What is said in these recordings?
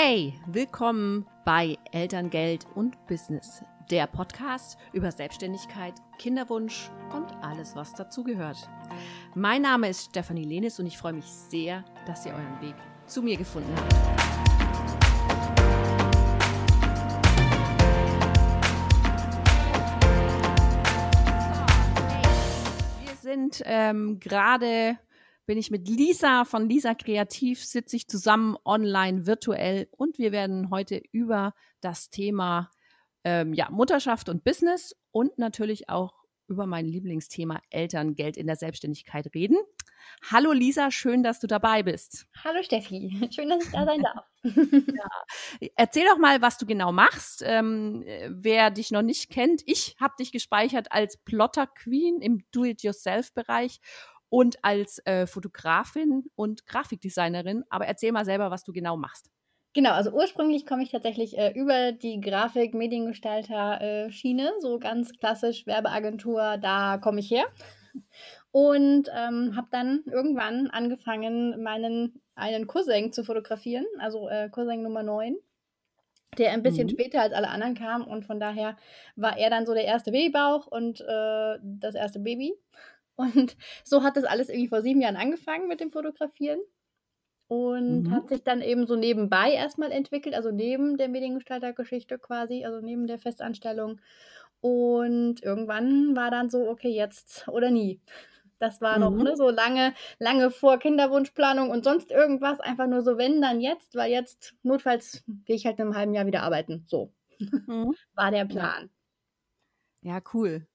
Hey, willkommen bei Elterngeld und Business, der Podcast über Selbstständigkeit, Kinderwunsch und alles, was dazugehört. Mein Name ist Stefanie Lenis und ich freue mich sehr, dass ihr euren Weg zu mir gefunden habt. Wir sind ähm, gerade bin ich mit Lisa von Lisa Kreativ, sitze ich zusammen online virtuell und wir werden heute über das Thema ähm, ja, Mutterschaft und Business und natürlich auch über mein Lieblingsthema Elterngeld in der Selbstständigkeit reden. Hallo Lisa, schön, dass du dabei bist. Hallo Steffi, schön, dass ich da sein darf. ja. Erzähl doch mal, was du genau machst. Ähm, wer dich noch nicht kennt, ich habe dich gespeichert als Plotter Queen im Do-it-yourself-Bereich und als äh, Fotografin und Grafikdesignerin. Aber erzähl mal selber, was du genau machst. Genau, also ursprünglich komme ich tatsächlich äh, über die Grafik, Mediengestalter äh, Schiene, so ganz klassisch Werbeagentur, da komme ich her. Und ähm, habe dann irgendwann angefangen, meinen einen Cousin zu fotografieren, also äh, Cousin Nummer 9, der ein bisschen mhm. später als alle anderen kam und von daher war er dann so der erste Babybauch und äh, das erste Baby. Und so hat das alles irgendwie vor sieben Jahren angefangen mit dem Fotografieren und mhm. hat sich dann eben so nebenbei erstmal entwickelt, also neben der Mediengestaltergeschichte quasi, also neben der Festanstellung. Und irgendwann war dann so, okay, jetzt oder nie. Das war mhm. noch ne, so lange, lange vor Kinderwunschplanung und sonst irgendwas. Einfach nur so, wenn, dann jetzt, weil jetzt notfalls gehe ich halt in einem halben Jahr wieder arbeiten. So mhm. war der Plan. Ja, cool.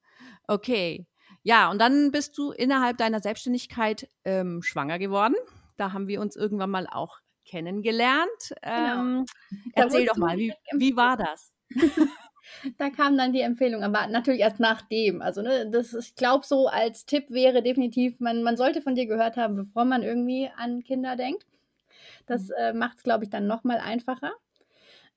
Okay. Ja, und dann bist du innerhalb deiner Selbstständigkeit ähm, schwanger geworden. Da haben wir uns irgendwann mal auch kennengelernt. Genau. Ähm, erzähl doch mal, wie, wie war das? da kam dann die Empfehlung, aber natürlich erst nachdem. Also, ne, das, ich glaube, so als Tipp wäre definitiv, man, man sollte von dir gehört haben, bevor man irgendwie an Kinder denkt. Das mhm. äh, macht es, glaube ich, dann nochmal einfacher.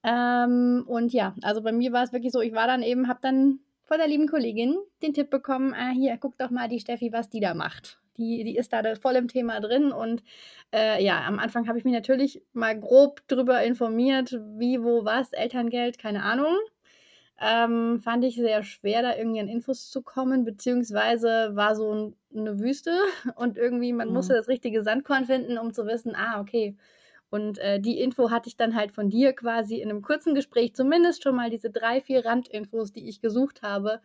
Ähm, und ja, also bei mir war es wirklich so, ich war dann eben, habe dann von der lieben Kollegin den Tipp bekommen, ah, hier, guck doch mal die Steffi, was die da macht. Die, die ist da voll im Thema drin und äh, ja, am Anfang habe ich mich natürlich mal grob drüber informiert, wie, wo, was, Elterngeld, keine Ahnung. Ähm, fand ich sehr schwer, da irgendwie an Infos zu kommen, beziehungsweise war so ein, eine Wüste und irgendwie, man mhm. musste das richtige Sandkorn finden, um zu wissen, ah, okay, und äh, die Info hatte ich dann halt von dir quasi in einem kurzen Gespräch, zumindest schon mal diese drei, vier Randinfos, die ich gesucht habe,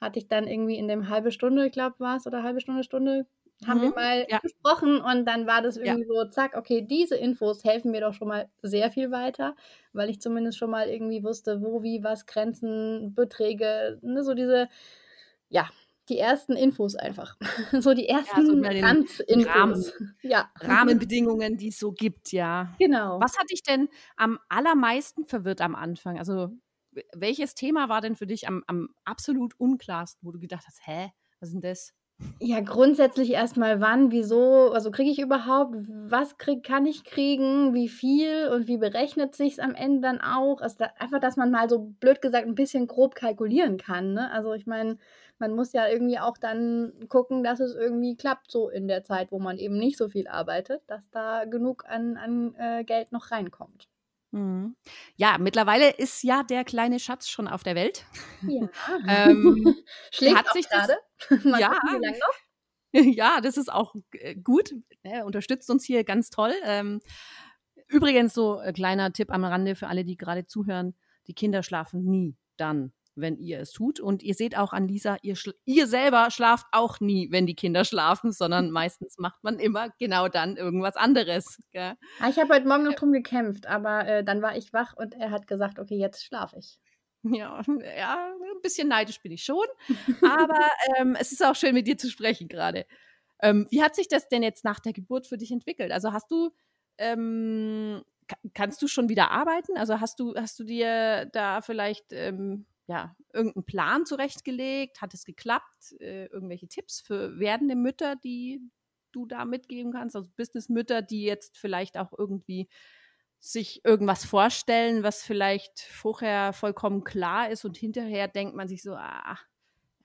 hatte ich dann irgendwie in dem halbe Stunde, ich glaube, war es, oder halbe Stunde, Stunde, haben mhm, wir mal ja. gesprochen und dann war das irgendwie ja. so, zack, okay, diese Infos helfen mir doch schon mal sehr viel weiter, weil ich zumindest schon mal irgendwie wusste, wo, wie, was, Grenzen, Beträge, ne, so diese, ja, die ersten Infos einfach. so die ersten ja, so Randinfos. Rahmen, ja. Rahmenbedingungen, die es so gibt, ja. Genau. Was hat dich denn am allermeisten verwirrt am Anfang? Also welches Thema war denn für dich am, am absolut unklarsten, wo du gedacht hast, hä, was ist denn das? Ja, grundsätzlich erstmal wann, wieso, also kriege ich überhaupt, was krieg, kann ich kriegen, wie viel und wie berechnet sich es am Ende dann auch? Also da, einfach, dass man mal so blöd gesagt ein bisschen grob kalkulieren kann. Ne? Also ich meine, man muss ja irgendwie auch dann gucken, dass es irgendwie klappt, so in der Zeit, wo man eben nicht so viel arbeitet, dass da genug an, an äh, Geld noch reinkommt. Mhm. Ja, mittlerweile ist ja der kleine Schatz schon auf der Welt. Ja. ähm, Schlägt hat sich gerade. ja. ja, das ist auch äh, gut. Er unterstützt uns hier ganz toll. Ähm, übrigens so ein äh, kleiner Tipp am Rande für alle, die gerade zuhören: Die Kinder schlafen nie dann wenn ihr es tut. Und ihr seht auch an Lisa, ihr, ihr selber schlaft auch nie, wenn die Kinder schlafen, sondern meistens macht man immer genau dann irgendwas anderes. Gell? Ah, ich habe heute Morgen noch drum gekämpft, aber äh, dann war ich wach und er hat gesagt, okay, jetzt schlafe ich. Ja, ja, ein bisschen neidisch bin ich schon. Aber ähm, es ist auch schön, mit dir zu sprechen gerade. Ähm, wie hat sich das denn jetzt nach der Geburt für dich entwickelt? Also hast du, ähm, kannst du schon wieder arbeiten? Also hast du, hast du dir da vielleicht ähm, ja, irgendeinen Plan zurechtgelegt? Hat es geklappt? Äh, irgendwelche Tipps für werdende Mütter, die du da mitgeben kannst? Also Businessmütter, die jetzt vielleicht auch irgendwie sich irgendwas vorstellen, was vielleicht vorher vollkommen klar ist und hinterher denkt man sich so, ah,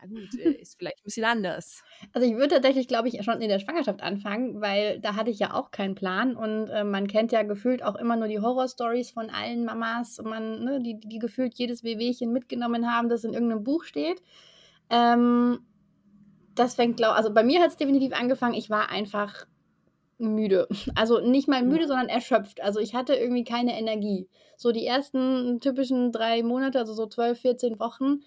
ja gut, äh, ist vielleicht ein bisschen anders. Also ich würde tatsächlich, glaube ich, schon in der Schwangerschaft anfangen, weil da hatte ich ja auch keinen Plan und äh, man kennt ja gefühlt auch immer nur die Horrorstories von allen Mamas, man, ne, die, die gefühlt jedes Wehwehchen mitgenommen haben, das in irgendeinem Buch steht. Ähm, das fängt, glaube also bei mir hat es definitiv angefangen, ich war einfach müde. Also nicht mal müde, sondern erschöpft. Also ich hatte irgendwie keine Energie. So die ersten typischen drei Monate, also so 12, 14 Wochen,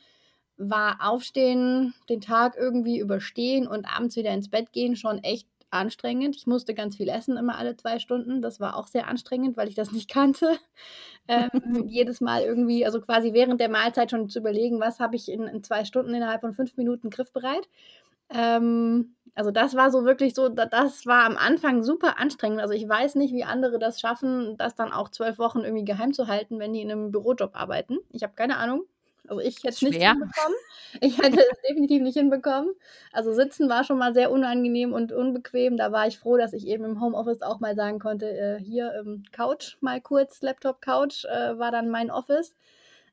war Aufstehen, den Tag irgendwie überstehen und abends wieder ins Bett gehen schon echt anstrengend. Ich musste ganz viel essen, immer alle zwei Stunden. Das war auch sehr anstrengend, weil ich das nicht kannte. Ähm, jedes Mal irgendwie, also quasi während der Mahlzeit schon zu überlegen, was habe ich in, in, zwei Stunden innerhalb von fünf Minuten griffbereit. Ähm, also das war so wirklich so, das war am Anfang super anstrengend. Also ich weiß nicht, wie andere das schaffen, das dann auch zwölf Wochen irgendwie geheim zu halten, wenn die in einem Bürojob arbeiten. Ich habe keine Ahnung. Also ich hätte es nicht hinbekommen. Ich hätte es definitiv nicht hinbekommen. Also sitzen war schon mal sehr unangenehm und unbequem. Da war ich froh, dass ich eben im Homeoffice auch mal sagen konnte, äh, hier ähm, Couch mal kurz, Laptop Couch äh, war dann mein Office.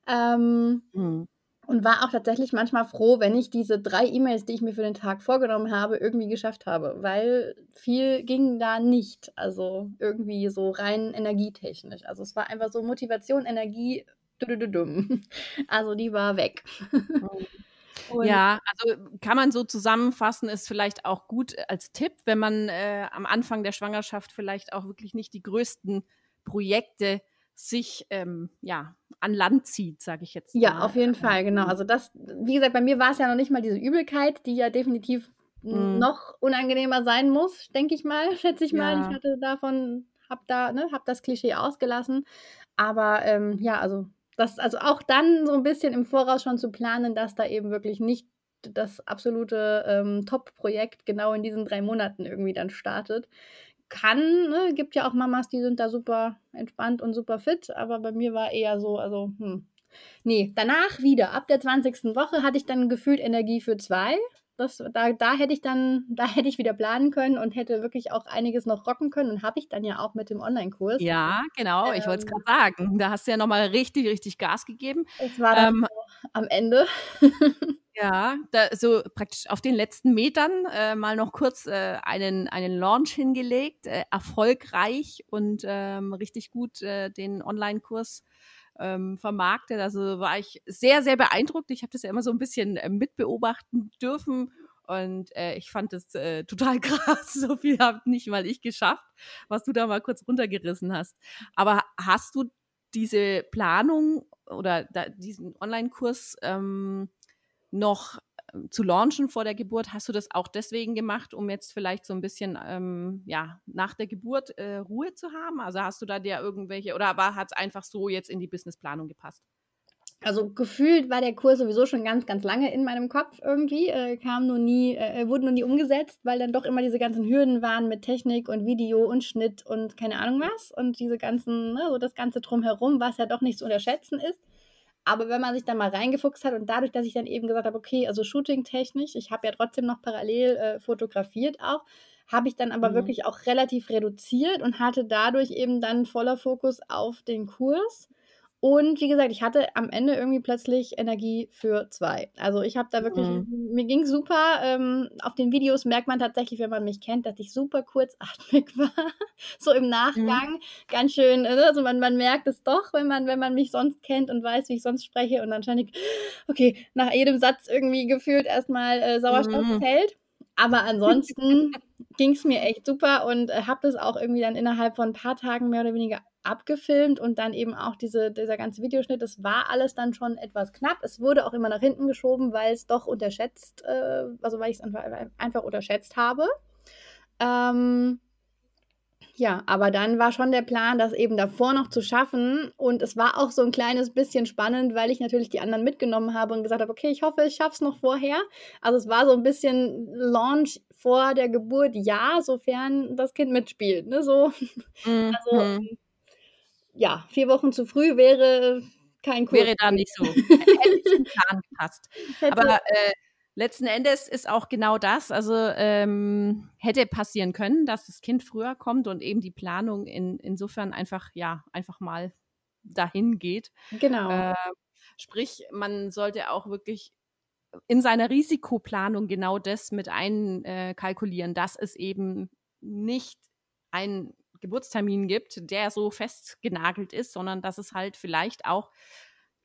Ähm, mhm. Und war auch tatsächlich manchmal froh, wenn ich diese drei E-Mails, die ich mir für den Tag vorgenommen habe, irgendwie geschafft habe, weil viel ging da nicht. Also irgendwie so rein energietechnisch. Also es war einfach so Motivation, Energie, also die war weg. Und ja, also kann man so zusammenfassen, ist vielleicht auch gut als Tipp, wenn man äh, am Anfang der Schwangerschaft vielleicht auch wirklich nicht die größten Projekte sich ähm, ja an Land zieht, sage ich jetzt. Ja, mal. auf jeden Fall, genau. Also das, wie gesagt, bei mir war es ja noch nicht mal diese Übelkeit, die ja definitiv mm. noch unangenehmer sein muss, denke ich mal, schätze ich ja. mal. Ich hatte davon, hab da, ne, hab das Klischee ausgelassen. Aber ähm, ja, also das, also auch dann so ein bisschen im Voraus schon zu planen, dass da eben wirklich nicht das absolute ähm, Top-Projekt genau in diesen drei Monaten irgendwie dann startet kann. Ne? Gibt ja auch Mamas, die sind da super entspannt und super fit, aber bei mir war eher so, also, hm. Nee, danach wieder. Ab der 20. Woche hatte ich dann gefühlt Energie für zwei. Das, da, da hätte ich dann, da hätte ich wieder planen können und hätte wirklich auch einiges noch rocken können und habe ich dann ja auch mit dem Online-Kurs. Ja, genau, ähm, ich wollte es gerade sagen. Da hast du ja nochmal richtig, richtig Gas gegeben. Es war dann ähm, am Ende. Ja, da, so praktisch auf den letzten Metern äh, mal noch kurz äh, einen, einen Launch hingelegt, äh, erfolgreich und ähm, richtig gut äh, den Online-Kurs ähm, vermarktet. Also war ich sehr, sehr beeindruckt. Ich habe das ja immer so ein bisschen äh, mitbeobachten dürfen und äh, ich fand es äh, total krass. So viel habe nicht mal ich geschafft, was du da mal kurz runtergerissen hast. Aber hast du diese Planung oder da, diesen Online-Kurs ähm, noch zu launchen vor der Geburt, hast du das auch deswegen gemacht, um jetzt vielleicht so ein bisschen ähm, ja, nach der Geburt äh, Ruhe zu haben? Also hast du da dir irgendwelche oder hat es einfach so jetzt in die Businessplanung gepasst? Also gefühlt war der Kurs sowieso schon ganz, ganz lange in meinem Kopf irgendwie, äh, kam nur nie, äh, wurde nur nie umgesetzt, weil dann doch immer diese ganzen Hürden waren mit Technik und Video und Schnitt und keine Ahnung was und diese ganzen, ne, so das ganze drumherum, was ja doch nicht zu unterschätzen ist. Aber wenn man sich dann mal reingefuchst hat und dadurch, dass ich dann eben gesagt habe, okay, also shooting-technisch, ich habe ja trotzdem noch parallel äh, fotografiert auch, habe ich dann aber mhm. wirklich auch relativ reduziert und hatte dadurch eben dann voller Fokus auf den Kurs und wie gesagt, ich hatte am Ende irgendwie plötzlich Energie für zwei. Also ich habe da wirklich, mhm. mir ging super. Ähm, auf den Videos merkt man tatsächlich, wenn man mich kennt, dass ich super kurzatmig war. so im Nachgang. Mhm. Ganz schön, ne? also man, man merkt es doch, wenn man, wenn man mich sonst kennt und weiß, wie ich sonst spreche. Und ich, okay, nach jedem Satz irgendwie gefühlt erstmal äh, Sauerstoffzelt. Mhm. Aber ansonsten ging es mir echt super und äh, habe das auch irgendwie dann innerhalb von ein paar Tagen mehr oder weniger abgefilmt und dann eben auch diese, dieser ganze Videoschnitt, das war alles dann schon etwas knapp. Es wurde auch immer nach hinten geschoben, weil es doch unterschätzt, äh, also weil ich es einfach, einfach unterschätzt habe. Ähm, ja, aber dann war schon der Plan, das eben davor noch zu schaffen. Und es war auch so ein kleines bisschen spannend, weil ich natürlich die anderen mitgenommen habe und gesagt habe, okay, ich hoffe, ich schaffe es noch vorher. Also es war so ein bisschen Launch vor der Geburt, ja, sofern das Kind mitspielt. Ne? So. Mhm. Also ja, vier Wochen zu früh wäre kein Kurs. Wäre da nicht so. Hätte nicht im Plan gepasst. Aber äh, letzten Endes ist auch genau das, also ähm, hätte passieren können, dass das Kind früher kommt und eben die Planung in, insofern einfach, ja, einfach mal dahin geht. Genau. Äh, sprich, man sollte auch wirklich in seiner Risikoplanung genau das mit einkalkulieren, äh, dass es eben nicht einen Geburtstermin gibt, der so festgenagelt ist, sondern dass es halt vielleicht auch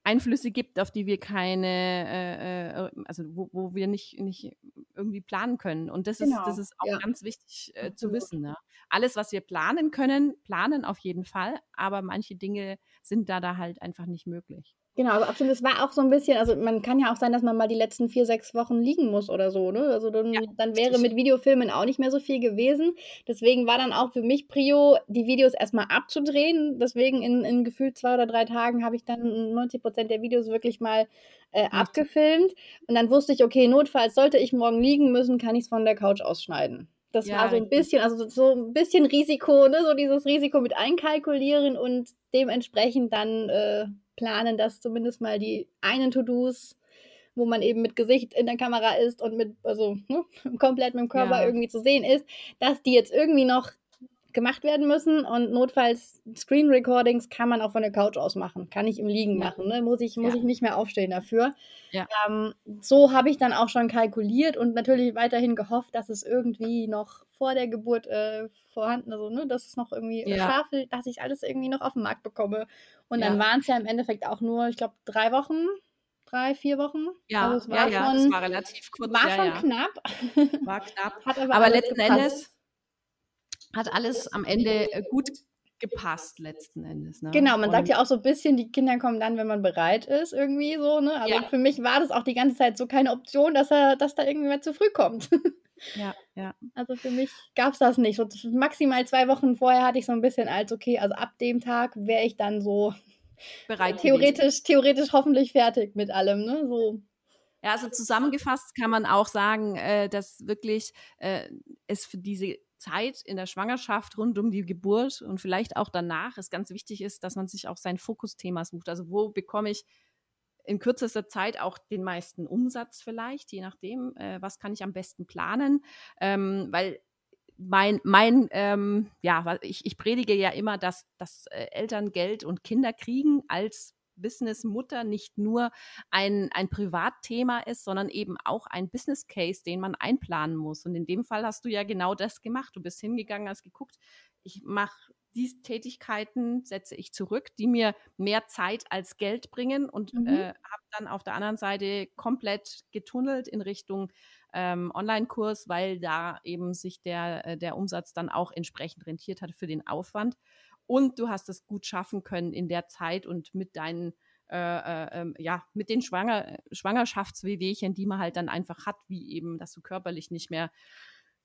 Einflüsse gibt, auf die wir keine, äh, äh, also wo, wo, wir nicht, nicht irgendwie planen können. Und das genau. ist, das ist auch ja. ganz wichtig äh, zu wissen. Ne? Alles, was wir planen können, planen auf jeden Fall, aber manche Dinge sind da da halt einfach nicht möglich. Genau, also absolut. Es war auch so ein bisschen, also man kann ja auch sein, dass man mal die letzten vier, sechs Wochen liegen muss oder so, ne? Also dann, ja, dann wäre mit Videofilmen auch nicht mehr so viel gewesen. Deswegen war dann auch für mich Prio, die Videos erstmal abzudrehen. Deswegen in, in gefühlt zwei oder drei Tagen habe ich dann 90 Prozent der Videos wirklich mal äh, abgefilmt. Und dann wusste ich, okay, notfalls sollte ich morgen liegen müssen, kann ich es von der Couch ausschneiden. Das ja, war so ein bisschen, also so ein bisschen Risiko, ne? So dieses Risiko mit einkalkulieren und dementsprechend dann äh, planen, dass zumindest mal die einen To-Dos, wo man eben mit Gesicht in der Kamera ist und mit, also ne, komplett mit dem Körper ja. irgendwie zu sehen ist, dass die jetzt irgendwie noch gemacht werden müssen und notfalls Screen Recordings kann man auch von der Couch aus machen, kann ich im Liegen ja. machen, ne? muss, ich, muss ja. ich nicht mehr aufstehen dafür. Ja. Ähm, so habe ich dann auch schon kalkuliert und natürlich weiterhin gehofft, dass es irgendwie noch vor der Geburt äh, vorhanden, also ne, dass es noch irgendwie ja. schaffe, dass ich alles irgendwie noch auf den Markt bekomme. Und dann waren es ja im Endeffekt auch nur, ich glaube, drei Wochen drei, vier Wochen. Ja, also es war ja, schon, es war relativ kurz. War ja, schon ja. knapp. War knapp. aber, aber letzten gepasst. Endes hat alles am Ende äh, gut gepasst letzten Endes. Ne? Genau, man und sagt ja auch so ein bisschen, die Kinder kommen dann, wenn man bereit ist, irgendwie so. Ne? Also ja. für mich war das auch die ganze Zeit so keine Option, dass er, dass da irgendwer zu früh kommt. Ja, ja. Also für mich gab es das nicht. So maximal zwei Wochen vorher hatte ich so ein bisschen als, okay, also ab dem Tag wäre ich dann so bereit. Theoretisch, theoretisch hoffentlich fertig mit allem, ne? So. Ja, also zusammengefasst kann man auch sagen, äh, dass wirklich äh, es für diese Zeit in der Schwangerschaft rund um die Geburt und vielleicht auch danach es ganz wichtig ist, dass man sich auch sein Fokusthema sucht. Also wo bekomme ich in kürzester Zeit auch den meisten Umsatz vielleicht, je nachdem, äh, was kann ich am besten planen, ähm, weil mein, mein ähm, ja, ich, ich predige ja immer, dass, dass äh, Eltern Geld und Kinder kriegen als Business-Mutter nicht nur ein, ein Privatthema ist, sondern eben auch ein Business Case, den man einplanen muss. Und in dem Fall hast du ja genau das gemacht. Du bist hingegangen, hast geguckt, ich mache diese Tätigkeiten setze ich zurück, die mir mehr Zeit als Geld bringen und mhm. äh, habe dann auf der anderen Seite komplett getunnelt in Richtung ähm, Online-Kurs, weil da eben sich der, äh, der Umsatz dann auch entsprechend rentiert hat für den Aufwand und du hast es gut schaffen können in der Zeit und mit deinen äh, äh, ähm, ja, mit den Schwanger Schwangerschaftswehwehchen, die man halt dann einfach hat, wie eben, dass du körperlich nicht mehr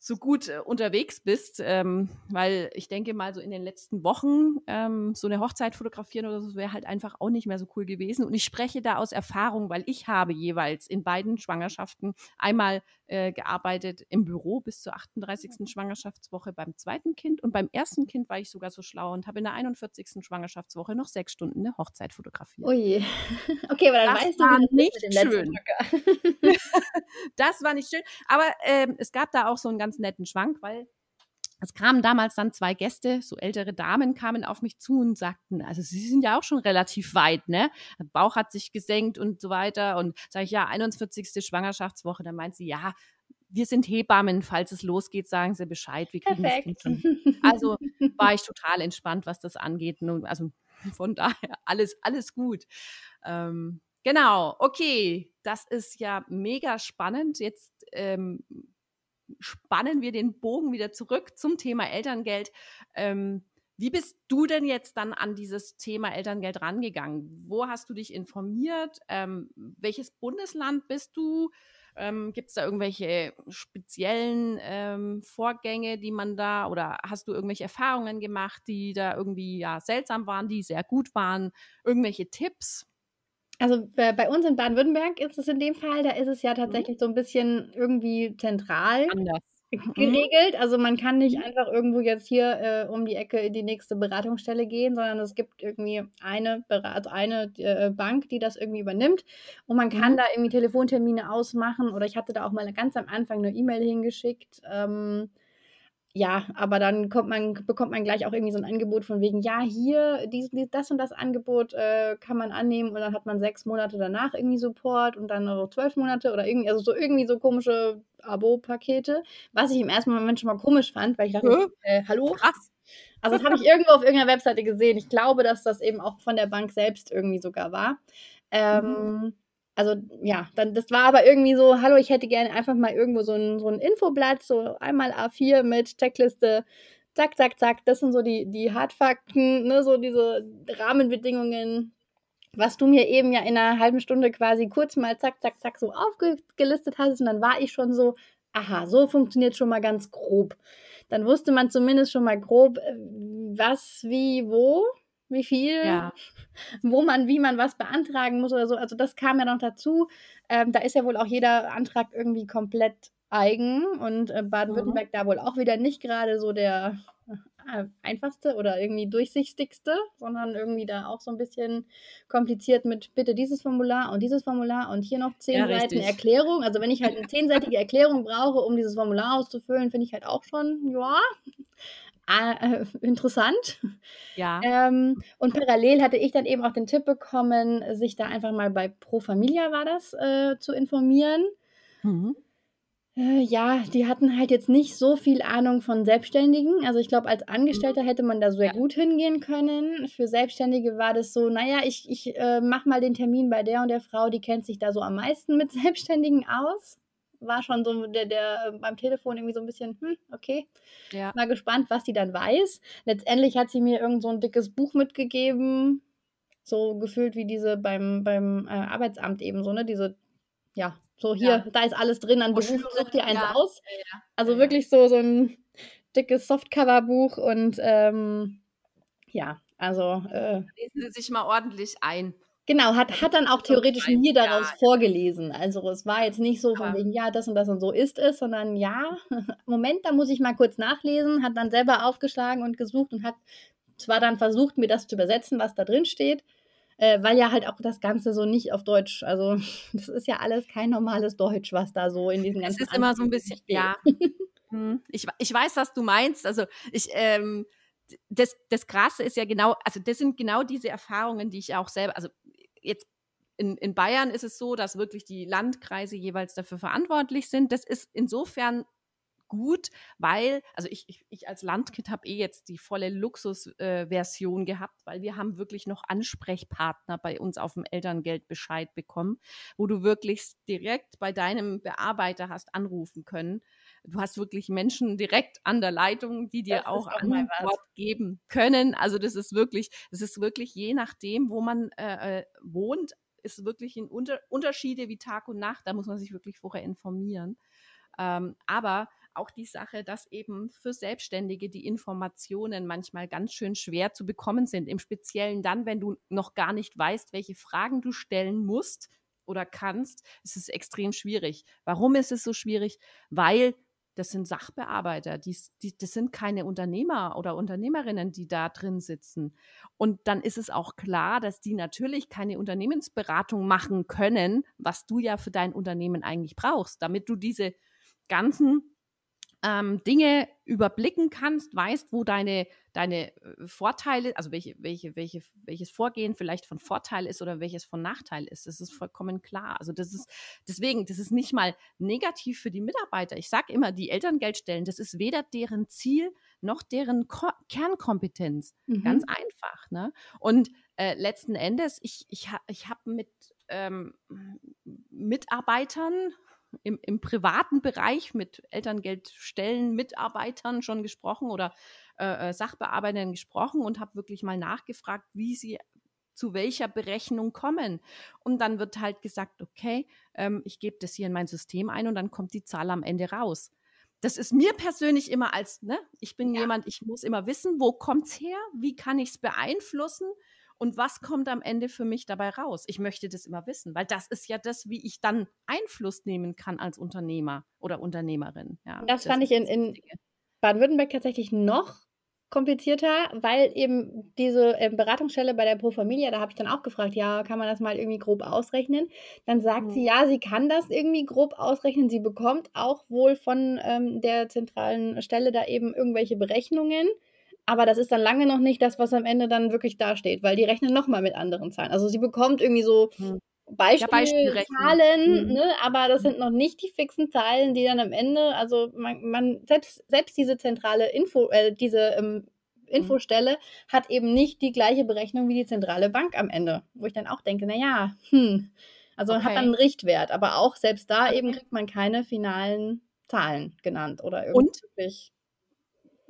so gut äh, unterwegs bist, ähm, weil ich denke mal so in den letzten Wochen ähm, so eine Hochzeit fotografieren oder so wäre halt einfach auch nicht mehr so cool gewesen. Und ich spreche da aus Erfahrung, weil ich habe jeweils in beiden Schwangerschaften einmal äh, gearbeitet im Büro bis zur 38. Schwangerschaftswoche beim zweiten Kind und beim ersten Kind war ich sogar so schlau und habe in der 41. Schwangerschaftswoche noch sechs Stunden eine Hochzeit fotografiert. Ui. Okay, aber dann das weißt war du, nicht schön. das war nicht schön. Aber ähm, es gab da auch so einen ganz netten Schwank, weil es kamen damals dann zwei Gäste, so ältere Damen kamen auf mich zu und sagten, also sie sind ja auch schon relativ weit, ne? Der Bauch hat sich gesenkt und so weiter. Und sage ich, ja, 41. Schwangerschaftswoche. Dann meint sie, ja, wir sind Hebammen, falls es losgeht, sagen sie Bescheid, wir kriegen Perfekt. das Kind schon. Also war ich total entspannt, was das angeht. Also von daher alles, alles gut. Ähm, genau, okay, das ist ja mega spannend. Jetzt ähm, spannen wir den Bogen wieder zurück zum Thema Elterngeld. Ähm, wie bist du denn jetzt dann an dieses Thema Elterngeld rangegangen? Wo hast du dich informiert? Ähm, welches Bundesland bist du? Ähm, Gibt es da irgendwelche speziellen ähm, Vorgänge, die man da oder hast du irgendwelche Erfahrungen gemacht, die da irgendwie ja seltsam waren, die sehr gut waren? Irgendwelche Tipps? Also bei uns in Baden-Württemberg ist es in dem Fall, da ist es ja mhm. tatsächlich so ein bisschen irgendwie zentral Anders. Mhm. geregelt. Also man kann nicht mhm. einfach irgendwo jetzt hier äh, um die Ecke in die nächste Beratungsstelle gehen, sondern es gibt irgendwie eine, also eine äh, Bank, die das irgendwie übernimmt und man kann da irgendwie Telefontermine ausmachen oder ich hatte da auch mal ganz am Anfang eine E-Mail hingeschickt. Ähm, ja, aber dann kommt man, bekommt man gleich auch irgendwie so ein Angebot von wegen, ja, hier, dies, dies, das und das Angebot äh, kann man annehmen und dann hat man sechs Monate danach irgendwie Support und dann noch zwölf Monate oder irgendwie, also so irgendwie so komische Abo-Pakete, was ich im ersten Moment schon mal komisch fand, weil ich dachte, äh, hallo? Krass. Also das habe ich irgendwo auf irgendeiner Webseite gesehen. Ich glaube, dass das eben auch von der Bank selbst irgendwie sogar war. Ähm, mhm also ja, dann das war aber irgendwie so, hallo, ich hätte gerne einfach mal irgendwo so ein, so ein Infoblatt, so einmal A4 mit Checkliste, zack, zack, zack, das sind so die, die Hardfakten, ne, so diese Rahmenbedingungen, was du mir eben ja in einer halben Stunde quasi kurz mal zack, zack, zack so aufgelistet hast und dann war ich schon so, aha, so funktioniert schon mal ganz grob. Dann wusste man zumindest schon mal grob, äh, was, wie, wo wie viel, ja. wo man, wie man was beantragen muss oder so. Also das kam ja noch dazu. Ähm, da ist ja wohl auch jeder Antrag irgendwie komplett eigen und äh, Baden-Württemberg mhm. da wohl auch wieder nicht gerade so der äh, einfachste oder irgendwie durchsichtigste, sondern irgendwie da auch so ein bisschen kompliziert mit bitte dieses Formular und dieses Formular und hier noch zehn ja, Seiten richtig. Erklärung. Also wenn ich halt eine zehnseitige Erklärung brauche, um dieses Formular auszufüllen, finde ich halt auch schon, ja, äh, interessant. Ja. Ähm, und parallel hatte ich dann eben auch den Tipp bekommen, sich da einfach mal bei Pro Familia war das äh, zu informieren. Mhm. Äh, ja, die hatten halt jetzt nicht so viel Ahnung von Selbstständigen. Also ich glaube, als Angestellter mhm. hätte man da sehr ja. gut hingehen können. Für Selbstständige war das so, naja, ich, ich äh, mache mal den Termin bei der und der Frau, die kennt sich da so am meisten mit Selbstständigen aus war schon so der, der beim Telefon irgendwie so ein bisschen, hm, okay. Ja. Mal gespannt, was sie dann weiß. Letztendlich hat sie mir irgend so ein dickes Buch mitgegeben, so gefühlt wie diese beim, beim äh, Arbeitsamt eben so, ne? Diese, ja, so hier, ja. da ist alles drin an Berufen, such dir eins ja. aus. Also wirklich so, so ein dickes Softcover-Buch und ähm, ja, also. Äh, Lesen Sie sich mal ordentlich ein. Genau, hat, hat dann auch theoretisch mir daraus ja. vorgelesen. Also es war jetzt nicht so von wegen, ja, das und das und so ist es, sondern ja, Moment, da muss ich mal kurz nachlesen, hat dann selber aufgeschlagen und gesucht und hat zwar dann versucht, mir das zu übersetzen, was da drin steht, äh, weil ja halt auch das Ganze so nicht auf Deutsch, also das ist ja alles kein normales Deutsch, was da so in diesen ganzen. Es ist immer so ein bisschen, steht. ja. Hm, ich, ich weiß, was du meinst. Also ich, ähm, das, das Krasse ist ja genau, also das sind genau diese Erfahrungen, die ich auch selber, also jetzt in, in Bayern ist es so, dass wirklich die Landkreise jeweils dafür verantwortlich sind. Das ist insofern gut, weil, also ich, ich, ich als Landkind habe eh jetzt die volle Luxusversion äh, gehabt, weil wir haben wirklich noch Ansprechpartner bei uns auf dem Elterngeld Bescheid bekommen, wo du wirklich direkt bei deinem Bearbeiter hast anrufen können du hast wirklich Menschen direkt an der Leitung, die dir das auch Antwort geben können. Also das ist wirklich, das ist wirklich je nachdem, wo man äh, äh, wohnt, ist wirklich ein Unter Unterschiede wie Tag und Nacht. Da muss man sich wirklich vorher informieren. Ähm, aber auch die Sache, dass eben für Selbstständige die Informationen manchmal ganz schön schwer zu bekommen sind. Im Speziellen dann, wenn du noch gar nicht weißt, welche Fragen du stellen musst oder kannst, ist es extrem schwierig. Warum ist es so schwierig? Weil das sind Sachbearbeiter, die, die, das sind keine Unternehmer oder Unternehmerinnen, die da drin sitzen. Und dann ist es auch klar, dass die natürlich keine Unternehmensberatung machen können, was du ja für dein Unternehmen eigentlich brauchst, damit du diese ganzen ähm, Dinge überblicken kannst, weißt, wo deine, deine äh, Vorteile, also welche, welche, welche, welches Vorgehen vielleicht von Vorteil ist oder welches von Nachteil ist. Das ist vollkommen klar. Also das ist deswegen, das ist nicht mal negativ für die Mitarbeiter. Ich sage immer, die Elterngeldstellen, das ist weder deren Ziel noch deren Ko Kernkompetenz. Mhm. Ganz einfach. Ne? Und äh, letzten Endes, ich, ich, ich habe mit ähm, Mitarbeitern im, im privaten Bereich mit Elterngeldstellen, Mitarbeitern schon gesprochen oder äh, äh, Sachbearbeitern gesprochen und habe wirklich mal nachgefragt, wie sie zu welcher Berechnung kommen. Und dann wird halt gesagt, okay, ähm, ich gebe das hier in mein System ein und dann kommt die Zahl am Ende raus. Das ist mir persönlich immer als, ne, ich bin ja. jemand, ich muss immer wissen, wo kommt es her, wie kann ich es beeinflussen und was kommt am Ende für mich dabei raus? Ich möchte das immer wissen, weil das ist ja das, wie ich dann Einfluss nehmen kann als Unternehmer oder Unternehmerin. Ja, das, das fand ich in, in Baden-Württemberg tatsächlich noch komplizierter, weil eben diese äh, Beratungsstelle bei der Pro Familia, da habe ich dann auch gefragt, ja, kann man das mal irgendwie grob ausrechnen? Dann sagt mhm. sie, ja, sie kann das irgendwie grob ausrechnen. Sie bekommt auch wohl von ähm, der zentralen Stelle da eben irgendwelche Berechnungen. Aber das ist dann lange noch nicht das, was am Ende dann wirklich dasteht, weil die rechnen nochmal mit anderen Zahlen. Also sie bekommt irgendwie so mhm. Beispielzahlen, mhm. ne, aber das sind noch nicht die fixen Zahlen, die dann am Ende, also man, man selbst, selbst diese zentrale Info, äh, diese ähm. Infostelle hat eben nicht die gleiche Berechnung wie die zentrale Bank am Ende, wo ich dann auch denke, naja, hm, also okay. hat dann einen Richtwert, aber auch selbst da okay. eben kriegt man keine finalen Zahlen genannt oder irgendwie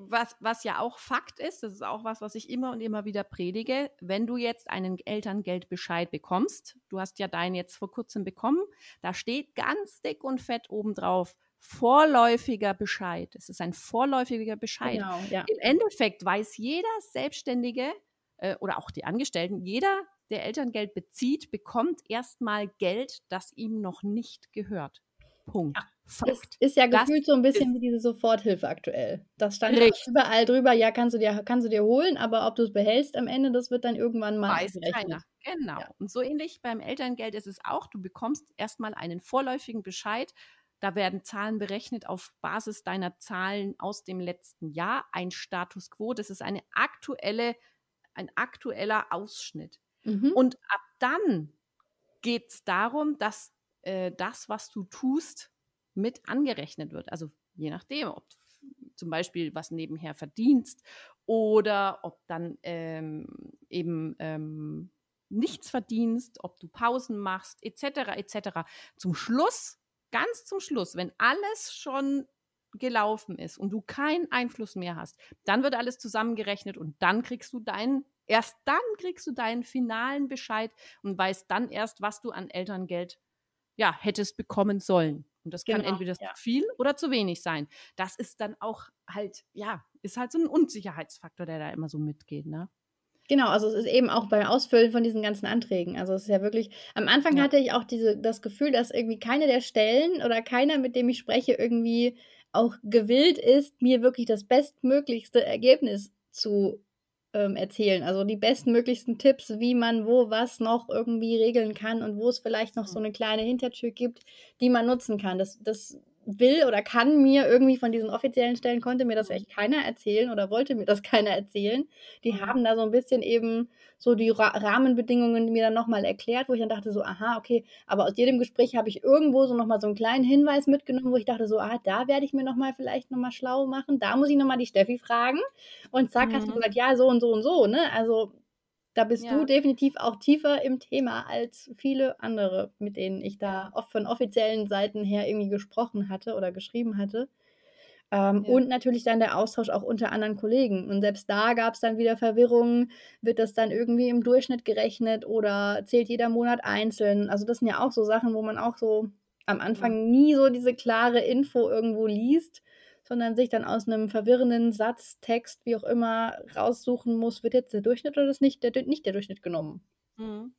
was, was ja auch Fakt ist, das ist auch was, was ich immer und immer wieder predige, wenn du jetzt einen Elterngeldbescheid bekommst, du hast ja deinen jetzt vor kurzem bekommen, da steht ganz dick und fett obendrauf, vorläufiger Bescheid. Es ist ein vorläufiger Bescheid. Genau, ja. Im Endeffekt weiß jeder Selbstständige äh, oder auch die Angestellten, jeder, der Elterngeld bezieht, bekommt erstmal Geld, das ihm noch nicht gehört. Punkt. Ja. Fakt. Ist ja gefühlt so ein bisschen wie diese Soforthilfe aktuell. Das stand ja überall drüber, ja, kannst du dir, kannst du dir holen, aber ob du es behältst am Ende, das wird dann irgendwann mal. Weiß keiner. Genau. Ja. Und so ähnlich beim Elterngeld ist es auch, du bekommst erstmal einen vorläufigen Bescheid. Da werden Zahlen berechnet auf Basis deiner Zahlen aus dem letzten Jahr, ein Status quo. Das ist eine aktuelle, ein aktueller Ausschnitt. Mhm. Und ab dann geht es darum, dass äh, das, was du tust, mit angerechnet wird. Also je nachdem, ob zum Beispiel was nebenher verdienst oder ob dann ähm, eben ähm, nichts verdienst, ob du Pausen machst, etc. etc. Zum Schluss, ganz zum Schluss, wenn alles schon gelaufen ist und du keinen Einfluss mehr hast, dann wird alles zusammengerechnet und dann kriegst du deinen, erst dann kriegst du deinen finalen Bescheid und weißt dann erst, was du an Elterngeld ja, hättest bekommen sollen. Und das kann genau, entweder ja. zu viel oder zu wenig sein. Das ist dann auch halt, ja, ist halt so ein Unsicherheitsfaktor, der da immer so mitgeht, ne? Genau, also es ist eben auch beim Ausfüllen von diesen ganzen Anträgen. Also es ist ja wirklich, am Anfang ja. hatte ich auch diese, das Gefühl, dass irgendwie keine der Stellen oder keiner, mit dem ich spreche, irgendwie auch gewillt ist, mir wirklich das bestmöglichste Ergebnis zu ähm, erzählen. Also die bestmöglichsten Tipps, wie man wo was noch irgendwie regeln kann und wo es vielleicht noch so eine kleine Hintertür gibt, die man nutzen kann. Das, das will oder kann mir irgendwie von diesen offiziellen Stellen, konnte mir das echt keiner erzählen oder wollte mir das keiner erzählen. Die haben da so ein bisschen eben so die Ra Rahmenbedingungen mir dann nochmal erklärt, wo ich dann dachte so, aha, okay, aber aus jedem Gespräch habe ich irgendwo so nochmal so einen kleinen Hinweis mitgenommen, wo ich dachte so, ah, da werde ich mir nochmal vielleicht nochmal schlau machen, da muss ich nochmal die Steffi fragen und zack, mhm. hast du mhm. gesagt, ja, so und so und so, ne? Also da bist ja. du definitiv auch tiefer im Thema als viele andere, mit denen ich da oft von offiziellen Seiten her irgendwie gesprochen hatte oder geschrieben hatte. Ähm, ja. Und natürlich dann der Austausch auch unter anderen Kollegen. Und selbst da gab es dann wieder Verwirrungen. Wird das dann irgendwie im Durchschnitt gerechnet oder zählt jeder Monat einzeln? Also das sind ja auch so Sachen, wo man auch so am Anfang nie so diese klare Info irgendwo liest sondern sich dann aus einem verwirrenden Satz, Text, wie auch immer, raussuchen muss, wird jetzt der Durchschnitt oder ist nicht der, nicht der Durchschnitt genommen. Mhm.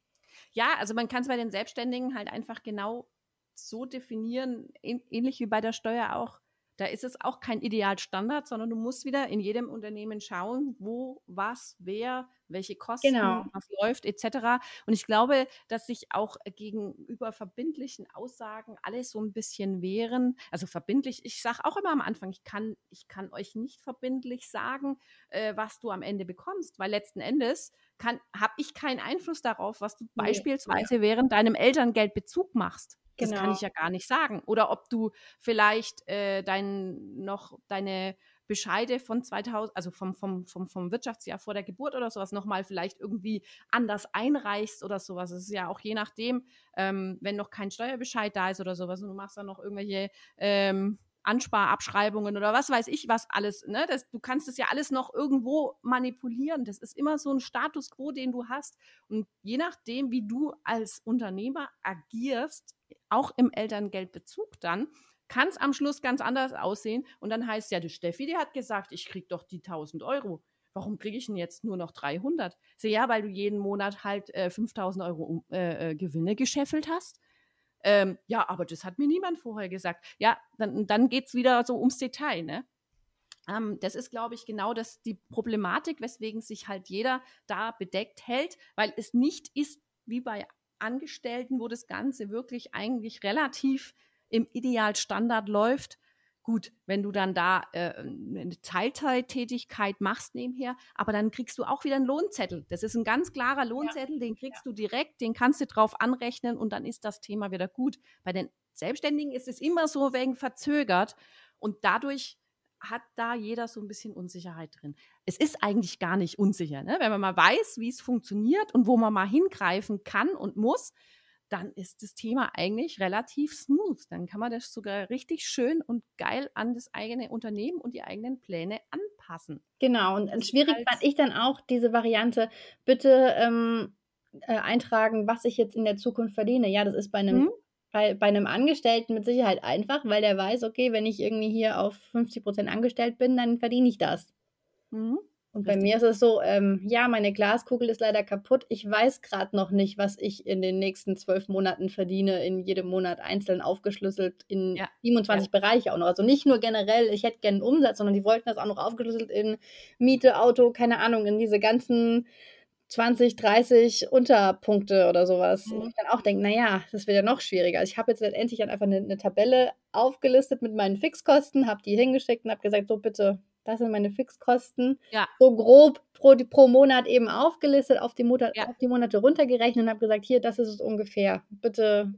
Ja, also man kann es bei den Selbstständigen halt einfach genau so definieren, ähnlich wie bei der Steuer auch, da ist es auch kein Idealstandard, sondern du musst wieder in jedem Unternehmen schauen, wo, was, wer, welche Kosten, genau. was läuft, etc. Und ich glaube, dass sich auch gegenüber verbindlichen Aussagen alles so ein bisschen wehren. Also verbindlich, ich sage auch immer am Anfang, ich kann, ich kann euch nicht verbindlich sagen, äh, was du am Ende bekommst, weil letzten Endes habe ich keinen Einfluss darauf, was du nee, beispielsweise ja. während deinem Elterngeldbezug machst. Das genau. kann ich ja gar nicht sagen. Oder ob du vielleicht äh, dein, noch deine Bescheide von 2000, also vom, vom, vom, vom Wirtschaftsjahr vor der Geburt oder sowas nochmal vielleicht irgendwie anders einreichst oder sowas. Es ist ja auch je nachdem, ähm, wenn noch kein Steuerbescheid da ist oder sowas und du machst dann noch irgendwelche ähm, Ansparabschreibungen oder was weiß ich was alles. Ne? Das, du kannst es ja alles noch irgendwo manipulieren. Das ist immer so ein Status quo, den du hast. Und je nachdem, wie du als Unternehmer agierst, auch im Elterngeldbezug dann, kann es am Schluss ganz anders aussehen. Und dann heißt ja, die Steffi, die hat gesagt, ich kriege doch die 1000 Euro. Warum kriege ich denn jetzt nur noch 300? So, ja, weil du jeden Monat halt äh, 5000 Euro äh, äh, Gewinne gescheffelt hast. Ähm, ja, aber das hat mir niemand vorher gesagt. Ja, dann, dann geht es wieder so ums Detail, ne? Ähm, das ist, glaube ich, genau das, die Problematik, weswegen sich halt jeder da bedeckt hält, weil es nicht ist wie bei Angestellten, wo das Ganze wirklich eigentlich relativ im Idealstandard läuft. Gut, wenn du dann da äh, eine Teilzeittätigkeit machst nebenher, aber dann kriegst du auch wieder einen Lohnzettel. Das ist ein ganz klarer Lohnzettel, ja. den kriegst ja. du direkt, den kannst du drauf anrechnen und dann ist das Thema wieder gut. Bei den Selbstständigen ist es immer so wegen verzögert und dadurch hat da jeder so ein bisschen Unsicherheit drin. Es ist eigentlich gar nicht unsicher, ne? wenn man mal weiß, wie es funktioniert und wo man mal hingreifen kann und muss, dann ist das Thema eigentlich relativ smooth. Dann kann man das sogar richtig schön und geil an das eigene Unternehmen und die eigenen Pläne anpassen. Genau, und schwierig halt fand ich dann auch diese Variante, bitte ähm, äh, eintragen, was ich jetzt in der Zukunft verdiene. Ja, das ist bei einem, mhm. bei, bei einem Angestellten mit Sicherheit einfach, weil der weiß, okay, wenn ich irgendwie hier auf 50 Prozent angestellt bin, dann verdiene ich das. Mhm. Und bei mir ist es so, ähm, ja, meine Glaskugel ist leider kaputt. Ich weiß gerade noch nicht, was ich in den nächsten zwölf Monaten verdiene, in jedem Monat einzeln aufgeschlüsselt in ja. 27 ja. Bereiche auch noch. Also nicht nur generell, ich hätte gerne einen Umsatz, sondern die wollten das auch noch aufgeschlüsselt in Miete, Auto, keine Ahnung, in diese ganzen 20, 30 Unterpunkte oder sowas. Mhm. Und ich dann auch denke, naja, das wird ja noch schwieriger. Also ich habe jetzt letztendlich einfach eine, eine Tabelle aufgelistet mit meinen Fixkosten, habe die hingeschickt und habe gesagt, so bitte das sind meine Fixkosten. Ja. So grob pro, pro Monat eben aufgelistet, auf die, Monat, ja. auf die Monate runtergerechnet und habe gesagt, hier, das ist es ungefähr. Bitte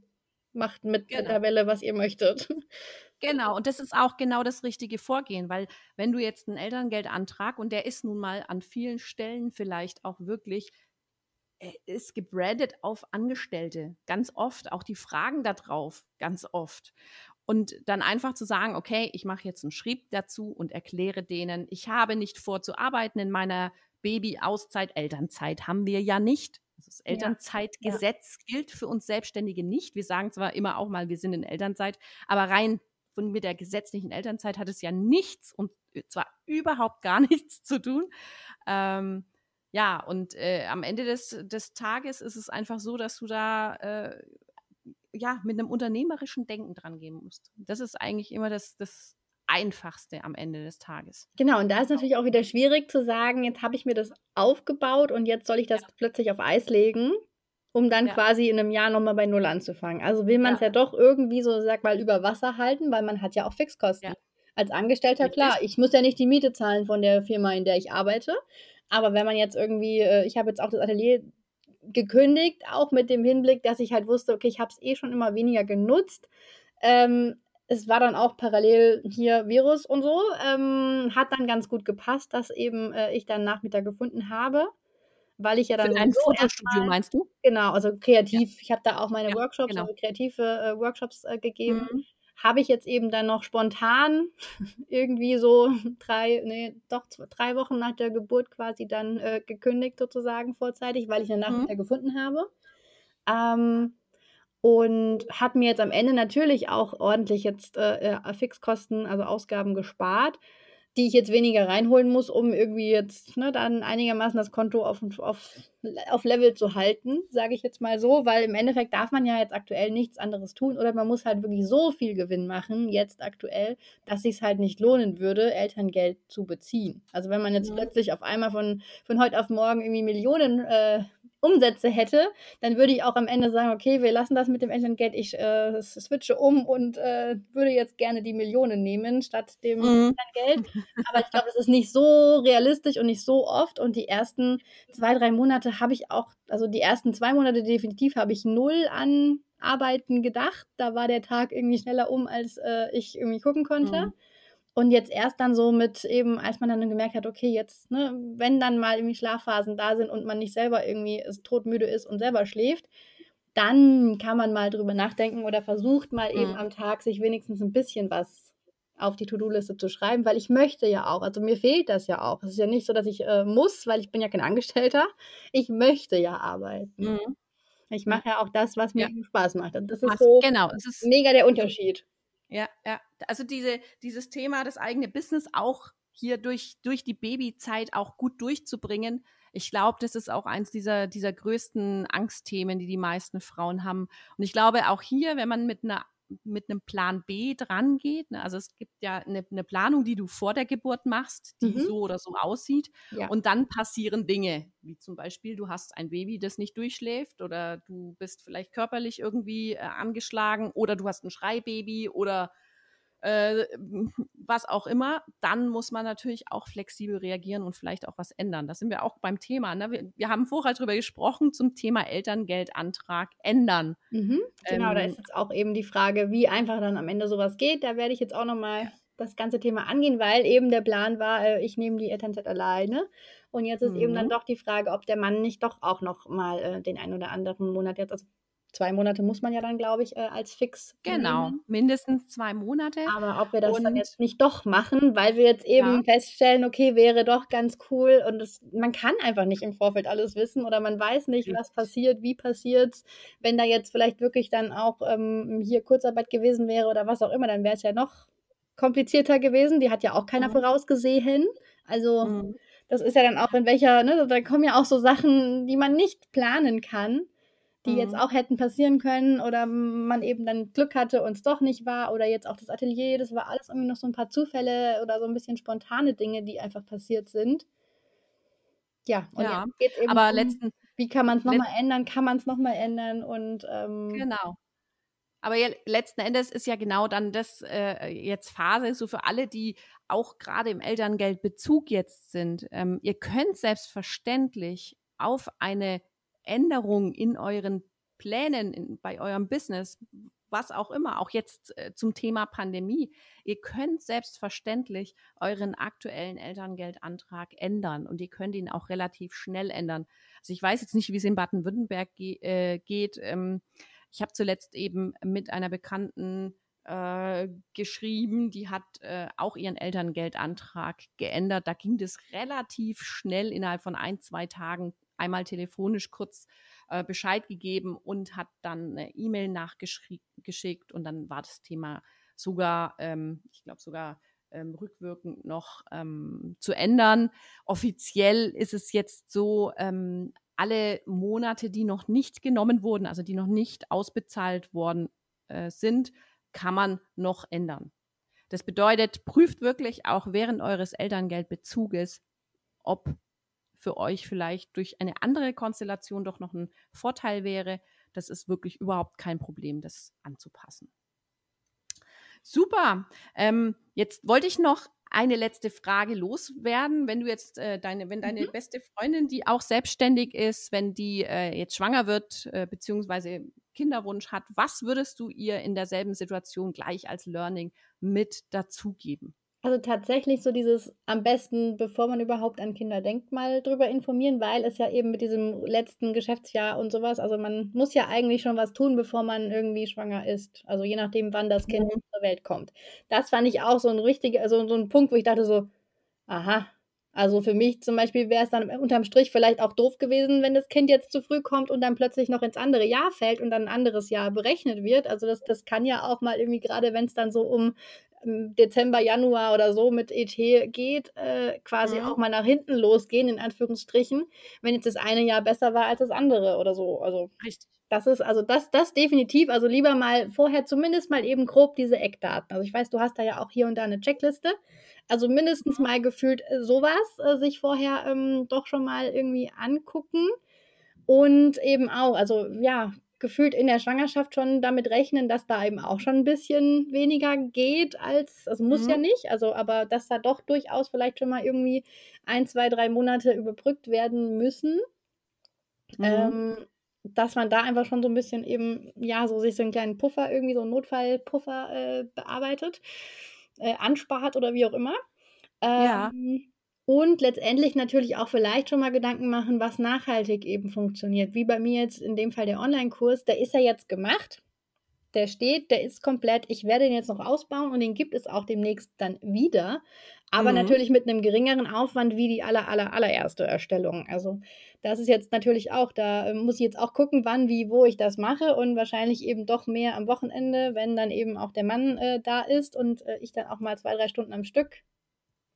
macht mit genau. der Tabelle, was ihr möchtet. Genau, und das ist auch genau das richtige Vorgehen, weil wenn du jetzt einen Elterngeldantrag und der ist nun mal an vielen Stellen vielleicht auch wirklich äh, ist gebrandet auf Angestellte, ganz oft, auch die Fragen darauf, ganz oft. Und dann einfach zu sagen, okay, ich mache jetzt einen Schrieb dazu und erkläre denen, ich habe nicht vor zu arbeiten in meiner Baby-Auszeit. Elternzeit haben wir ja nicht. Das Elternzeitgesetz ja. gilt für uns Selbstständige nicht. Wir sagen zwar immer auch mal, wir sind in Elternzeit, aber rein von mit der gesetzlichen Elternzeit hat es ja nichts und zwar überhaupt gar nichts zu tun. Ähm, ja, und äh, am Ende des, des Tages ist es einfach so, dass du da äh, ja, mit einem unternehmerischen Denken dran gehen musst. Das ist eigentlich immer das, das Einfachste am Ende des Tages. Genau, und da ist natürlich auch wieder schwierig zu sagen, jetzt habe ich mir das aufgebaut und jetzt soll ich das ja. plötzlich auf Eis legen, um dann ja. quasi in einem Jahr nochmal bei Null anzufangen. Also will man es ja. ja. doch irgendwie so, sag mal, über Wasser halten, weil man hat ja auch Fixkosten. Als Angestellter, klar, ich muss ja nicht die Miete zahlen von der Firma, in der ich arbeite. Aber wenn man jetzt irgendwie, äh, ich habe jetzt auch das Atelier gekündigt, auch mit dem Hinblick, dass ich halt wusste, okay, ich habe es eh schon immer weniger genutzt. Ähm, es war dann auch parallel hier Virus und so. Ähm, hat dann ganz gut gepasst, dass eben äh, ich dann Nachmittag gefunden habe, weil ich ja dann. Für ein Fotostudio meinst du? Genau, also kreativ. Ja. Ich habe da auch meine ja, Workshops, genau. also kreative äh, Workshops äh, gegeben. Mhm habe ich jetzt eben dann noch spontan irgendwie so drei, nee, doch drei Wochen nach der Geburt quasi dann äh, gekündigt sozusagen vorzeitig, weil ich eine Nachricht mhm. gefunden habe. Ähm, und hat mir jetzt am Ende natürlich auch ordentlich jetzt äh, äh Fixkosten, also Ausgaben gespart die ich jetzt weniger reinholen muss, um irgendwie jetzt ne, dann einigermaßen das Konto auf, auf, auf Level zu halten, sage ich jetzt mal so, weil im Endeffekt darf man ja jetzt aktuell nichts anderes tun oder man muss halt wirklich so viel Gewinn machen, jetzt aktuell, dass sich es halt nicht lohnen würde, Elterngeld zu beziehen. Also wenn man jetzt mhm. plötzlich auf einmal von, von heute auf morgen irgendwie Millionen äh, Umsätze hätte, dann würde ich auch am Ende sagen, okay, wir lassen das mit dem Elterngeld, ich äh, switche um und äh, würde jetzt gerne die Millionen nehmen statt dem mhm. Elterngeld. Aber ich glaube, es ist nicht so realistisch und nicht so oft. Und die ersten zwei, drei Monate habe ich auch, also die ersten zwei Monate definitiv habe ich null an Arbeiten gedacht. Da war der Tag irgendwie schneller um, als äh, ich irgendwie gucken konnte. Mhm. Und jetzt erst dann so mit eben, als man dann gemerkt hat, okay, jetzt, ne, wenn dann mal irgendwie Schlafphasen da sind und man nicht selber irgendwie todmüde ist und selber schläft, dann kann man mal drüber nachdenken oder versucht mal mhm. eben am Tag sich wenigstens ein bisschen was auf die To-Do-Liste zu schreiben, weil ich möchte ja auch, also mir fehlt das ja auch. Es ist ja nicht so, dass ich äh, muss, weil ich bin ja kein Angestellter. Ich möchte ja arbeiten. Mhm. Ich mache ja auch das, was mir ja. Spaß macht. Und das ist so genau, es ist mega der Unterschied. Ja, ja. Also diese, dieses Thema, das eigene Business auch hier durch, durch die Babyzeit auch gut durchzubringen. Ich glaube, das ist auch eins dieser, dieser größten Angstthemen, die die meisten Frauen haben. Und ich glaube, auch hier, wenn man mit einer mit einem Plan B dran geht. Ne? Also es gibt ja eine, eine, Planung, die du vor der Geburt machst, die mhm. so oder so aussieht. Ja. Und dann passieren Dinge, wie zum Beispiel, du hast ein Baby, das nicht durchschläft oder du bist vielleicht körperlich irgendwie äh, angeschlagen oder du hast ein Schreibaby oder äh, was auch immer, dann muss man natürlich auch flexibel reagieren und vielleicht auch was ändern. Da sind wir auch beim Thema. Ne? Wir, wir, haben vorher darüber gesprochen zum Thema Elterngeldantrag ändern. Mhm, genau, ähm, da ist jetzt auch eben die Frage, wie einfach dann am Ende sowas geht. Da werde ich jetzt auch nochmal das ganze Thema angehen, weil eben der Plan war, äh, ich nehme die Elternzeit alleine. Und jetzt ist mhm. eben dann mhm. doch die Frage, ob der Mann nicht doch auch noch mal äh, den einen oder anderen Monat jetzt, also zwei Monate muss man ja dann, glaube ich, äh, als fix. Genau, nehmen. mindestens zwei Monate. Aber ob wir das und, dann jetzt nicht doch machen, weil wir jetzt eben ja. feststellen, okay, wäre doch ganz cool und das, man kann einfach nicht im Vorfeld alles wissen oder man weiß nicht, was passiert, wie passiert Wenn da jetzt vielleicht wirklich dann auch ähm, hier Kurzarbeit gewesen wäre oder was auch immer, dann wäre es ja noch komplizierter gewesen. Die hat ja auch keiner mhm. vorausgesehen. Also mhm. das ist ja dann auch in welcher, ne, da kommen ja auch so Sachen, die man nicht planen kann die mhm. jetzt auch hätten passieren können oder man eben dann Glück hatte und es doch nicht war oder jetzt auch das Atelier, das war alles irgendwie noch so ein paar Zufälle oder so ein bisschen spontane Dinge, die einfach passiert sind. Ja, und ja, jetzt eben aber um, letzten, wie kann man es nochmal ändern, kann man es nochmal ändern und ähm, genau. Aber ja, letzten Endes ist ja genau dann das äh, jetzt Phase, so für alle, die auch gerade im Elterngeldbezug jetzt sind. Ähm, ihr könnt selbstverständlich auf eine Änderungen in euren Plänen, in, bei eurem Business, was auch immer, auch jetzt äh, zum Thema Pandemie. Ihr könnt selbstverständlich euren aktuellen Elterngeldantrag ändern und ihr könnt ihn auch relativ schnell ändern. Also ich weiß jetzt nicht, wie es in Baden-Württemberg ge äh, geht. Ähm, ich habe zuletzt eben mit einer Bekannten äh, geschrieben, die hat äh, auch ihren Elterngeldantrag geändert. Da ging das relativ schnell innerhalb von ein, zwei Tagen einmal telefonisch kurz äh, Bescheid gegeben und hat dann eine E-Mail nachgeschickt und dann war das Thema sogar, ähm, ich glaube sogar ähm, rückwirkend noch ähm, zu ändern. Offiziell ist es jetzt so, ähm, alle Monate, die noch nicht genommen wurden, also die noch nicht ausbezahlt worden äh, sind, kann man noch ändern. Das bedeutet, prüft wirklich auch während eures Elterngeldbezuges, ob für euch vielleicht durch eine andere Konstellation doch noch ein Vorteil wäre. Das ist wirklich überhaupt kein Problem, das anzupassen. Super. Ähm, jetzt wollte ich noch eine letzte Frage loswerden. Wenn du jetzt äh, deine, wenn deine mhm. beste Freundin, die auch selbstständig ist, wenn die äh, jetzt schwanger wird, äh, beziehungsweise Kinderwunsch hat, was würdest du ihr in derselben Situation gleich als Learning mit dazugeben? Also tatsächlich so dieses am besten, bevor man überhaupt an Kinder denkt, mal drüber informieren, weil es ja eben mit diesem letzten Geschäftsjahr und sowas, also man muss ja eigentlich schon was tun, bevor man irgendwie schwanger ist. Also je nachdem, wann das Kind mhm. zur Welt kommt. Das fand ich auch so ein richtiger, also so ein Punkt, wo ich dachte so, aha, also für mich zum Beispiel wäre es dann unterm Strich vielleicht auch doof gewesen, wenn das Kind jetzt zu früh kommt und dann plötzlich noch ins andere Jahr fällt und dann ein anderes Jahr berechnet wird. Also das, das kann ja auch mal irgendwie, gerade wenn es dann so um Dezember, Januar oder so mit ET geht, äh, quasi mhm. auch mal nach hinten losgehen, in Anführungsstrichen, wenn jetzt das eine Jahr besser war als das andere oder so. Also Richtig. Das ist also das, das definitiv. Also lieber mal vorher zumindest mal eben grob diese Eckdaten. Also ich weiß, du hast da ja auch hier und da eine Checkliste. Also mindestens mal gefühlt äh, sowas äh, sich vorher ähm, doch schon mal irgendwie angucken. Und eben auch, also ja, gefühlt in der Schwangerschaft schon damit rechnen, dass da eben auch schon ein bisschen weniger geht als, also muss mhm. ja nicht, also aber dass da doch durchaus vielleicht schon mal irgendwie ein, zwei, drei Monate überbrückt werden müssen. Mhm. Ähm, dass man da einfach schon so ein bisschen eben, ja, so sich so einen kleinen Puffer, irgendwie so einen Notfallpuffer äh, bearbeitet, äh, anspart oder wie auch immer. Ähm, ja. Und letztendlich natürlich auch vielleicht schon mal Gedanken machen, was nachhaltig eben funktioniert. Wie bei mir jetzt in dem Fall der Online-Kurs, der ist ja jetzt gemacht. Der steht, der ist komplett. Ich werde den jetzt noch ausbauen und den gibt es auch demnächst dann wieder. Aber mhm. natürlich mit einem geringeren Aufwand wie die aller, aller, allererste Erstellung. Also das ist jetzt natürlich auch, da ähm, muss ich jetzt auch gucken, wann, wie, wo ich das mache und wahrscheinlich eben doch mehr am Wochenende, wenn dann eben auch der Mann äh, da ist und äh, ich dann auch mal zwei, drei Stunden am Stück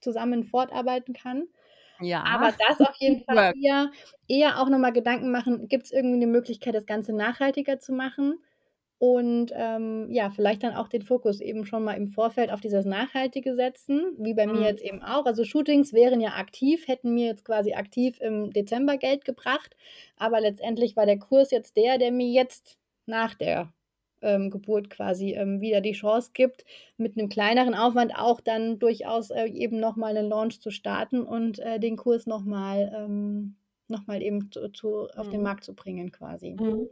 zusammen fortarbeiten kann. Ja. Aber das auf jeden Fall eher, eher auch nochmal Gedanken machen, gibt es irgendwie eine Möglichkeit, das Ganze nachhaltiger zu machen? und ähm, ja, vielleicht dann auch den Fokus eben schon mal im Vorfeld auf dieses Nachhaltige setzen, wie bei mhm. mir jetzt eben auch. Also Shootings wären ja aktiv, hätten mir jetzt quasi aktiv im Dezember Geld gebracht, aber letztendlich war der Kurs jetzt der, der mir jetzt nach der ähm, Geburt quasi ähm, wieder die Chance gibt, mit einem kleineren Aufwand auch dann durchaus äh, eben nochmal einen Launch zu starten und äh, den Kurs nochmal ähm, noch eben zu, zu, auf mhm. den Markt zu bringen quasi. Mhm.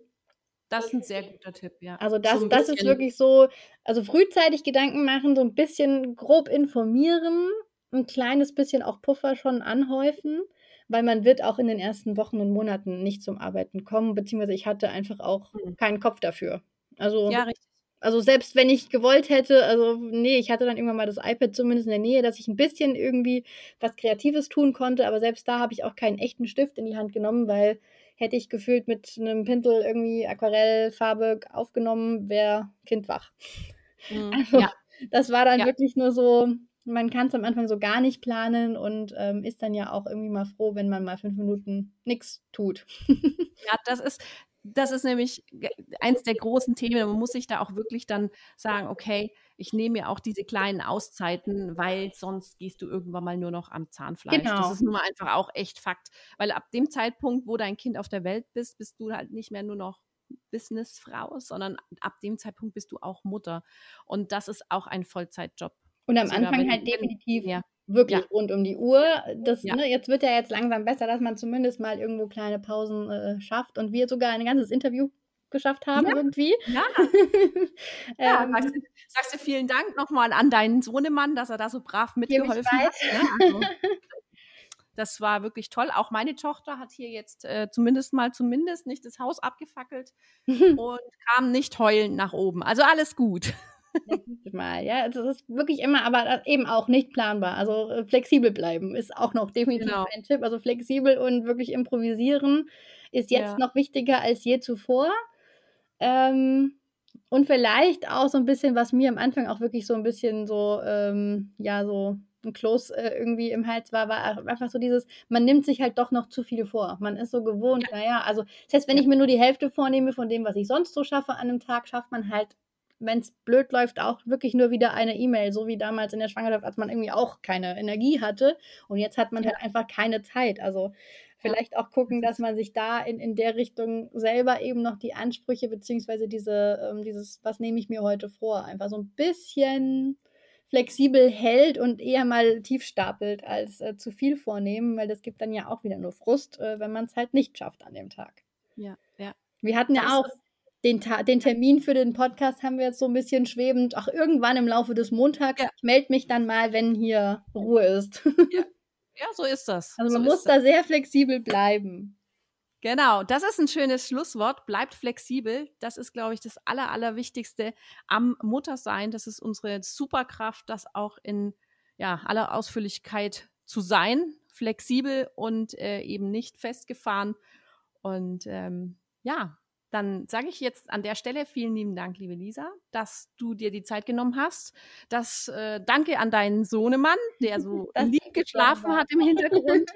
Das ist ein sehr guter Tipp, ja. Also das, so das ist wirklich so, also frühzeitig Gedanken machen, so ein bisschen grob informieren, ein kleines bisschen auch Puffer schon anhäufen, weil man wird auch in den ersten Wochen und Monaten nicht zum Arbeiten kommen, beziehungsweise ich hatte einfach auch mhm. keinen Kopf dafür. Also, ja, richtig. Also selbst wenn ich gewollt hätte, also nee, ich hatte dann irgendwann mal das iPad zumindest in der Nähe, dass ich ein bisschen irgendwie was Kreatives tun konnte, aber selbst da habe ich auch keinen echten Stift in die Hand genommen, weil hätte ich gefühlt mit einem Pinsel irgendwie Aquarellfarbe aufgenommen, wäre Kind wach. Mhm. Also, ja. das war dann ja. wirklich nur so, man kann es am Anfang so gar nicht planen und ähm, ist dann ja auch irgendwie mal froh, wenn man mal fünf Minuten nichts tut. ja, das ist, das ist nämlich eins der großen Themen. Man muss sich da auch wirklich dann sagen, okay, ich nehme mir auch diese kleinen Auszeiten, weil sonst gehst du irgendwann mal nur noch am Zahnfleisch. Genau. Das ist nun mal einfach auch echt Fakt. Weil ab dem Zeitpunkt, wo dein Kind auf der Welt bist, bist du halt nicht mehr nur noch Businessfrau, sondern ab dem Zeitpunkt bist du auch Mutter. Und das ist auch ein Vollzeitjob. Und am Sogar Anfang halt definitiv ja. Wirklich ja. rund um die Uhr. Das, ja. ne, jetzt wird ja jetzt langsam besser, dass man zumindest mal irgendwo kleine Pausen äh, schafft. Und wir sogar ein ganzes Interview geschafft haben ja. irgendwie. Ja. ja ähm, sagst, du, sagst, du, vielen Dank nochmal an deinen Sohnemann, dass er da so brav mitgeholfen hat. Ne? Also, das war wirklich toll. Auch meine Tochter hat hier jetzt äh, zumindest mal zumindest nicht das Haus abgefackelt und kam nicht heulend nach oben. Also alles gut. Mal, ja, das ist wirklich immer, aber eben auch nicht planbar. Also äh, flexibel bleiben ist auch noch definitiv genau. ein Tipp. Also flexibel und wirklich improvisieren ist jetzt ja. noch wichtiger als je zuvor. Ähm, und vielleicht auch so ein bisschen, was mir am Anfang auch wirklich so ein bisschen so, ähm, ja, so ein Kloß äh, irgendwie im Hals war, war einfach so dieses, man nimmt sich halt doch noch zu viel vor. Man ist so gewohnt, ja. naja, also das heißt, wenn ich mir nur die Hälfte vornehme von dem, was ich sonst so schaffe an einem Tag, schafft man halt, wenn es blöd läuft, auch wirklich nur wieder eine E-Mail, so wie damals in der Schwangerschaft, als man irgendwie auch keine Energie hatte. Und jetzt hat man halt einfach keine Zeit. Also vielleicht auch gucken, dass man sich da in, in der Richtung selber eben noch die Ansprüche beziehungsweise diese, ähm, dieses, was nehme ich mir heute vor, einfach so ein bisschen flexibel hält und eher mal tief stapelt als äh, zu viel vornehmen, weil das gibt dann ja auch wieder nur Frust, äh, wenn man es halt nicht schafft an dem Tag. Ja, ja. Wir hatten ja auch den, den, Termin für den Podcast haben wir jetzt so ein bisschen schwebend. Ach, irgendwann im Laufe des Montags. Ja. Ich melde mich dann mal, wenn hier Ruhe ist. Ja, Ja, so ist das. Also man so muss da sehr flexibel bleiben. Genau, das ist ein schönes Schlusswort. Bleibt flexibel. Das ist, glaube ich, das Aller, Allerwichtigste am Muttersein. Das ist unsere Superkraft, das auch in ja, aller Ausführlichkeit zu sein. Flexibel und äh, eben nicht festgefahren. Und ähm, ja, dann sage ich jetzt an der Stelle vielen lieben Dank, liebe Lisa, dass du dir die Zeit genommen hast. Das äh, danke an deinen Sohnemann, der so lieb geschlafen hat im Hintergrund.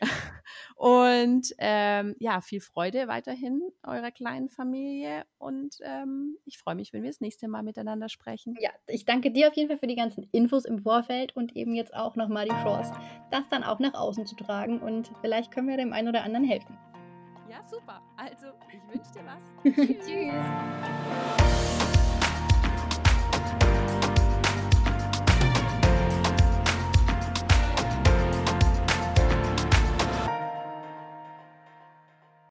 und ähm, ja, viel Freude weiterhin eurer kleinen Familie und ähm, ich freue mich, wenn wir das nächste Mal miteinander sprechen. Ja, ich danke dir auf jeden Fall für die ganzen Infos im Vorfeld und eben jetzt auch nochmal die Chance, das dann auch nach außen zu tragen und vielleicht können wir dem einen oder anderen helfen. Super. Also, ich wünsche dir was. Tschüss.